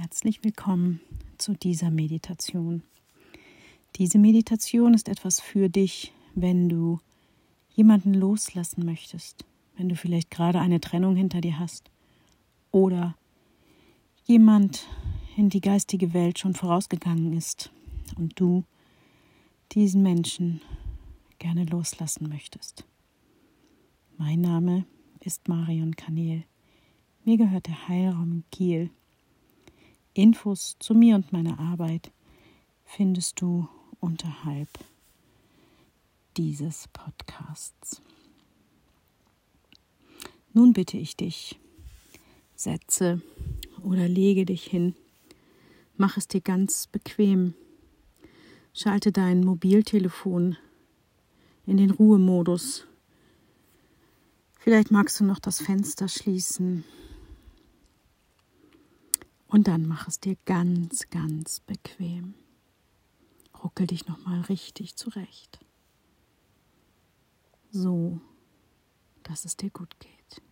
Herzlich willkommen zu dieser Meditation. Diese Meditation ist etwas für dich, wenn du jemanden loslassen möchtest, wenn du vielleicht gerade eine Trennung hinter dir hast oder jemand in die geistige Welt schon vorausgegangen ist und du diesen Menschen gerne loslassen möchtest. Mein Name ist Marion Kanel. Mir gehört der Heilraum Kiel Infos zu mir und meiner Arbeit findest du unterhalb dieses Podcasts. Nun bitte ich dich, setze oder lege dich hin, mach es dir ganz bequem, schalte dein Mobiltelefon in den Ruhemodus. Vielleicht magst du noch das Fenster schließen und dann mach es dir ganz, ganz bequem. Ruckel dich nochmal richtig zurecht. So, dass es dir gut geht.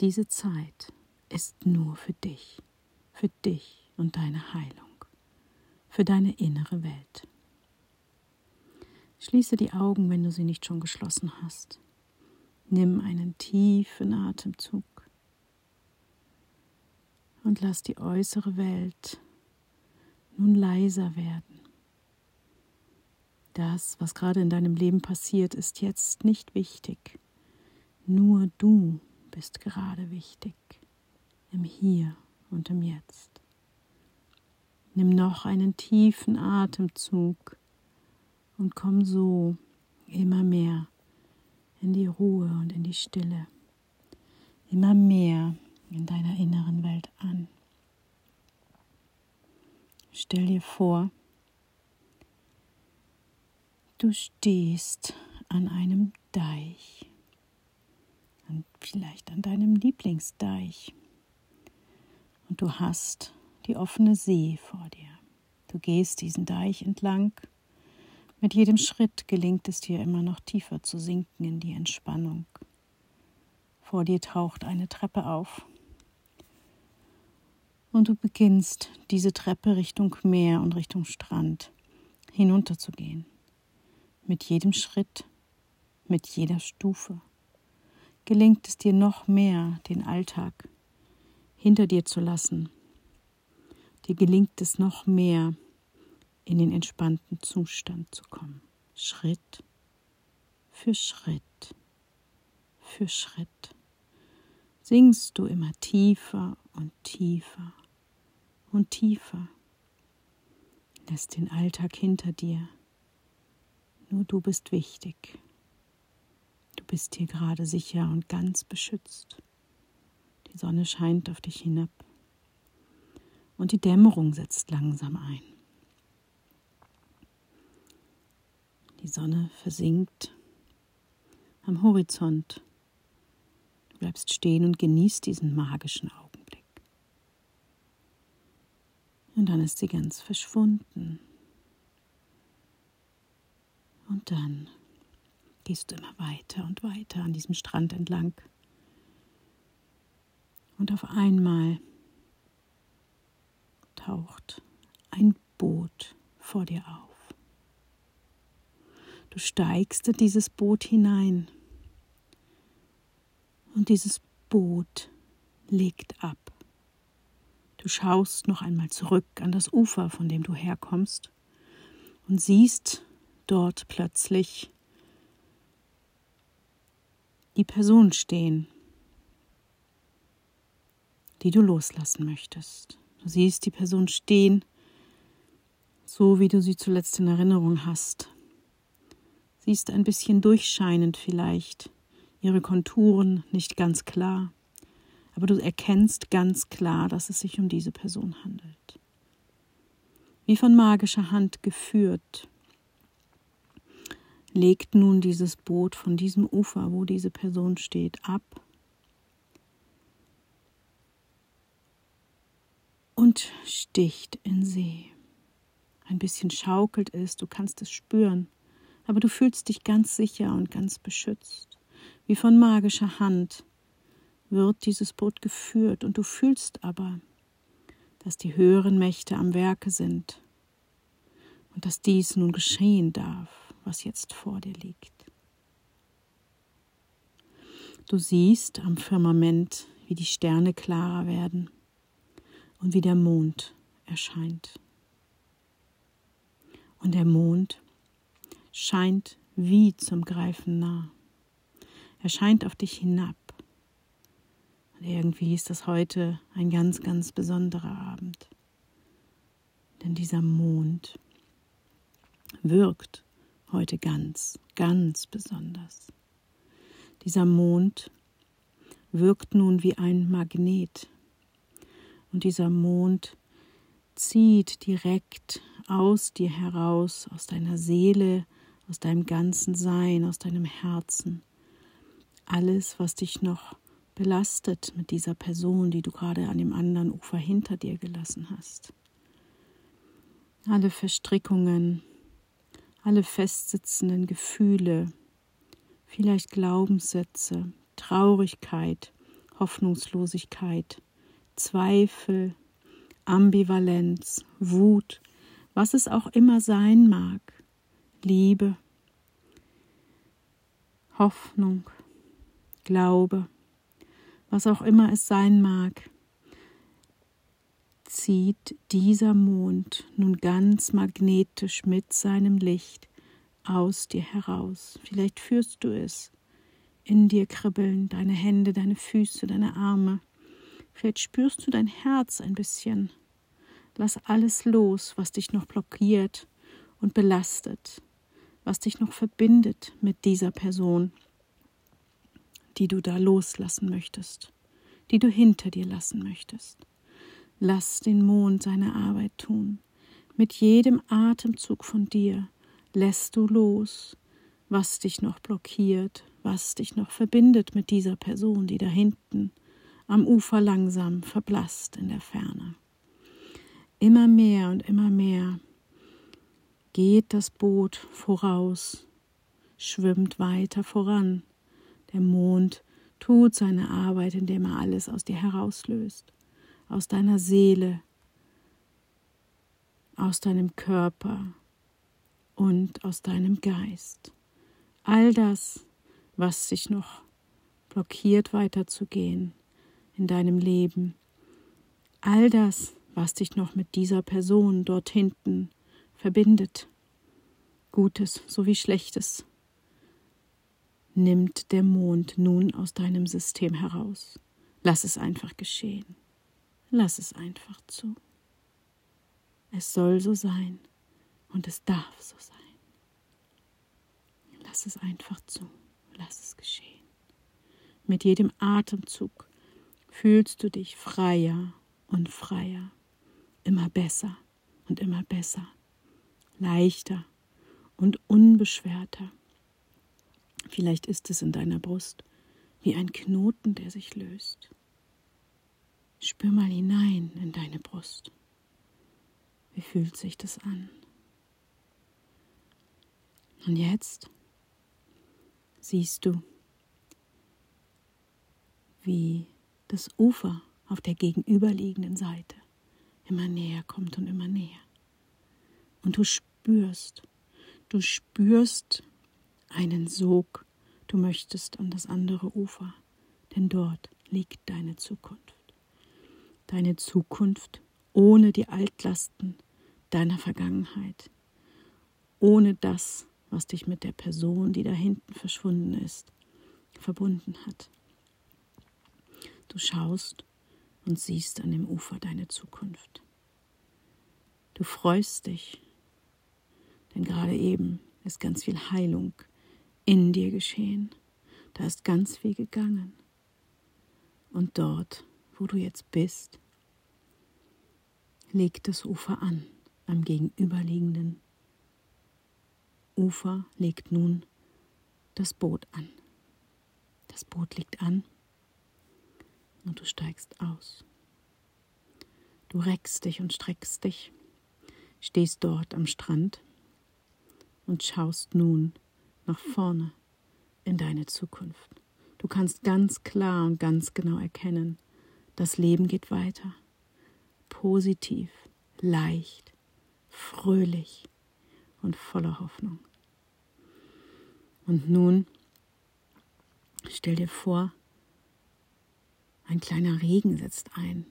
Diese Zeit ist nur für dich, für dich und deine Heilung, für deine innere Welt. Schließe die Augen, wenn du sie nicht schon geschlossen hast. Nimm einen tiefen Atemzug und lass die äußere Welt nun leiser werden. Das, was gerade in deinem Leben passiert, ist jetzt nicht wichtig. Nur du bist gerade wichtig, im Hier und im Jetzt. Nimm noch einen tiefen Atemzug und komm so immer mehr in die Ruhe und in die Stille. Immer mehr in deiner inneren Welt an. Stell dir vor, du stehst an einem Deich, und vielleicht an deinem Lieblingsdeich, und du hast die offene See vor dir. Du gehst diesen Deich entlang. Mit jedem Schritt gelingt es dir immer noch tiefer zu sinken in die Entspannung. Vor dir taucht eine Treppe auf und du beginnst diese Treppe Richtung Meer und Richtung Strand hinunterzugehen. Mit jedem Schritt, mit jeder Stufe gelingt es dir noch mehr, den Alltag hinter dir zu lassen. Dir gelingt es noch mehr, in den entspannten Zustand zu kommen. Schritt für Schritt für Schritt sinkst du immer tiefer und tiefer und tiefer. Lass den Alltag hinter dir. Nur du bist wichtig. Du bist hier gerade sicher und ganz beschützt. Die Sonne scheint auf dich hinab und die Dämmerung setzt langsam ein. Die Sonne versinkt am Horizont. Du bleibst stehen und genießt diesen magischen Und dann ist sie ganz verschwunden. Und dann gehst du immer weiter und weiter an diesem Strand entlang. Und auf einmal taucht ein Boot vor dir auf. Du steigst in dieses Boot hinein und dieses Boot legt ab. Du schaust noch einmal zurück an das Ufer, von dem du herkommst, und siehst dort plötzlich die Person stehen, die du loslassen möchtest. Du siehst die Person stehen, so wie du sie zuletzt in Erinnerung hast. Siehst ein bisschen durchscheinend vielleicht, ihre Konturen nicht ganz klar aber du erkennst ganz klar, dass es sich um diese Person handelt. Wie von magischer Hand geführt, legt nun dieses Boot von diesem Ufer, wo diese Person steht, ab und sticht in See. Ein bisschen schaukelt es, du kannst es spüren, aber du fühlst dich ganz sicher und ganz beschützt, wie von magischer Hand wird dieses Boot geführt und du fühlst aber, dass die höheren Mächte am Werke sind und dass dies nun geschehen darf, was jetzt vor dir liegt. Du siehst am Firmament, wie die Sterne klarer werden und wie der Mond erscheint. Und der Mond scheint wie zum Greifen nah. Er scheint auf dich hinab. Und irgendwie ist das heute ein ganz, ganz besonderer Abend. Denn dieser Mond wirkt heute ganz, ganz besonders. Dieser Mond wirkt nun wie ein Magnet. Und dieser Mond zieht direkt aus dir heraus, aus deiner Seele, aus deinem ganzen Sein, aus deinem Herzen. Alles, was dich noch belastet mit dieser Person, die du gerade an dem anderen Ufer hinter dir gelassen hast. Alle Verstrickungen, alle festsitzenden Gefühle, vielleicht Glaubenssätze, Traurigkeit, Hoffnungslosigkeit, Zweifel, Ambivalenz, Wut, was es auch immer sein mag, Liebe, Hoffnung, Glaube, was auch immer es sein mag, zieht dieser Mond nun ganz magnetisch mit seinem Licht aus dir heraus. Vielleicht führst du es in dir kribbeln, deine Hände, deine Füße, deine Arme. Vielleicht spürst du dein Herz ein bisschen. Lass alles los, was dich noch blockiert und belastet, was dich noch verbindet mit dieser Person die du da loslassen möchtest, die du hinter dir lassen möchtest. Lass den Mond seine Arbeit tun. Mit jedem Atemzug von dir lässt du los, was dich noch blockiert, was dich noch verbindet mit dieser Person, die da hinten am Ufer langsam verblasst in der Ferne. Immer mehr und immer mehr geht das Boot voraus, schwimmt weiter voran, der Mond tut seine Arbeit, indem er alles aus dir herauslöst, aus deiner Seele, aus deinem Körper und aus deinem Geist. All das, was dich noch blockiert weiterzugehen in deinem Leben, all das, was dich noch mit dieser Person dort hinten verbindet, Gutes sowie Schlechtes, nimmt der Mond nun aus deinem System heraus. Lass es einfach geschehen. Lass es einfach zu. Es soll so sein und es darf so sein. Lass es einfach zu. Lass es geschehen. Mit jedem Atemzug fühlst du dich freier und freier, immer besser und immer besser, leichter und unbeschwerter. Vielleicht ist es in deiner Brust wie ein Knoten, der sich löst. Spür mal hinein in deine Brust. Wie fühlt sich das an? Und jetzt siehst du, wie das Ufer auf der gegenüberliegenden Seite immer näher kommt und immer näher. Und du spürst, du spürst, einen Sog, du möchtest an das andere Ufer, denn dort liegt deine Zukunft. Deine Zukunft ohne die Altlasten deiner Vergangenheit, ohne das, was dich mit der Person, die da hinten verschwunden ist, verbunden hat. Du schaust und siehst an dem Ufer deine Zukunft. Du freust dich, denn gerade eben ist ganz viel Heilung in dir geschehen. Da ist ganz viel gegangen. Und dort, wo du jetzt bist, legt das Ufer an, am gegenüberliegenden Ufer legt nun das Boot an. Das Boot liegt an und du steigst aus. Du reckst dich und streckst dich, stehst dort am Strand und schaust nun nach vorne in deine Zukunft. Du kannst ganz klar und ganz genau erkennen, das Leben geht weiter. positiv, leicht, fröhlich und voller Hoffnung. Und nun stell dir vor, ein kleiner Regen setzt ein,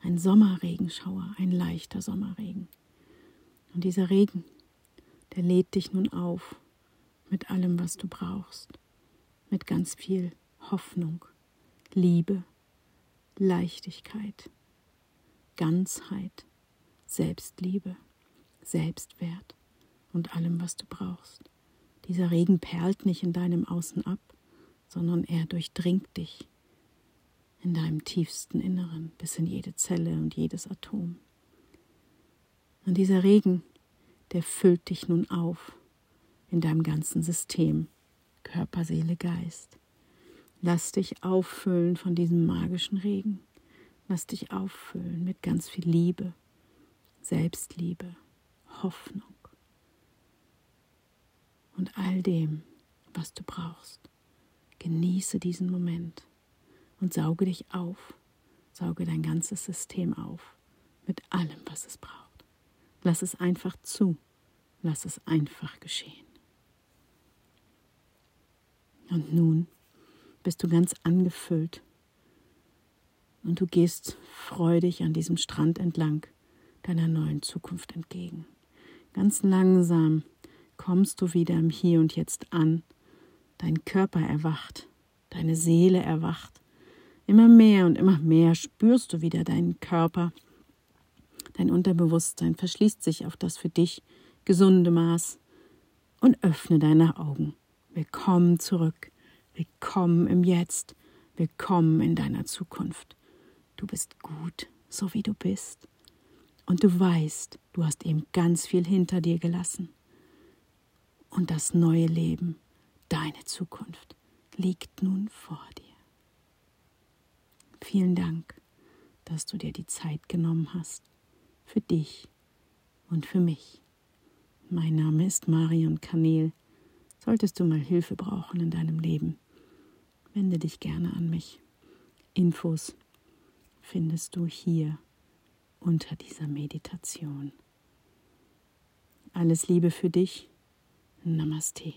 ein Sommerregenschauer, ein leichter Sommerregen. Und dieser Regen, der lädt dich nun auf mit allem, was du brauchst, mit ganz viel Hoffnung, Liebe, Leichtigkeit, Ganzheit, Selbstliebe, Selbstwert und allem, was du brauchst. Dieser Regen perlt nicht in deinem Außen ab, sondern er durchdringt dich in deinem tiefsten Inneren bis in jede Zelle und jedes Atom. Und dieser Regen, der füllt dich nun auf in deinem ganzen System, Körper, Seele, Geist. Lass dich auffüllen von diesem magischen Regen. Lass dich auffüllen mit ganz viel Liebe, Selbstliebe, Hoffnung und all dem, was du brauchst. Genieße diesen Moment und sauge dich auf, sauge dein ganzes System auf mit allem, was es braucht. Lass es einfach zu, lass es einfach geschehen. Und nun bist du ganz angefüllt und du gehst freudig an diesem Strand entlang deiner neuen Zukunft entgegen. Ganz langsam kommst du wieder im Hier und Jetzt an. Dein Körper erwacht, deine Seele erwacht. Immer mehr und immer mehr spürst du wieder deinen Körper. Dein Unterbewusstsein verschließt sich auf das für dich gesunde Maß und öffne deine Augen. Willkommen zurück, willkommen im Jetzt, willkommen in deiner Zukunft. Du bist gut, so wie du bist. Und du weißt, du hast eben ganz viel hinter dir gelassen. Und das neue Leben, deine Zukunft, liegt nun vor dir. Vielen Dank, dass du dir die Zeit genommen hast für dich und für mich. Mein Name ist Marion Kanel. Solltest du mal Hilfe brauchen in deinem Leben, wende dich gerne an mich. Infos findest du hier unter dieser Meditation. Alles Liebe für dich. Namaste.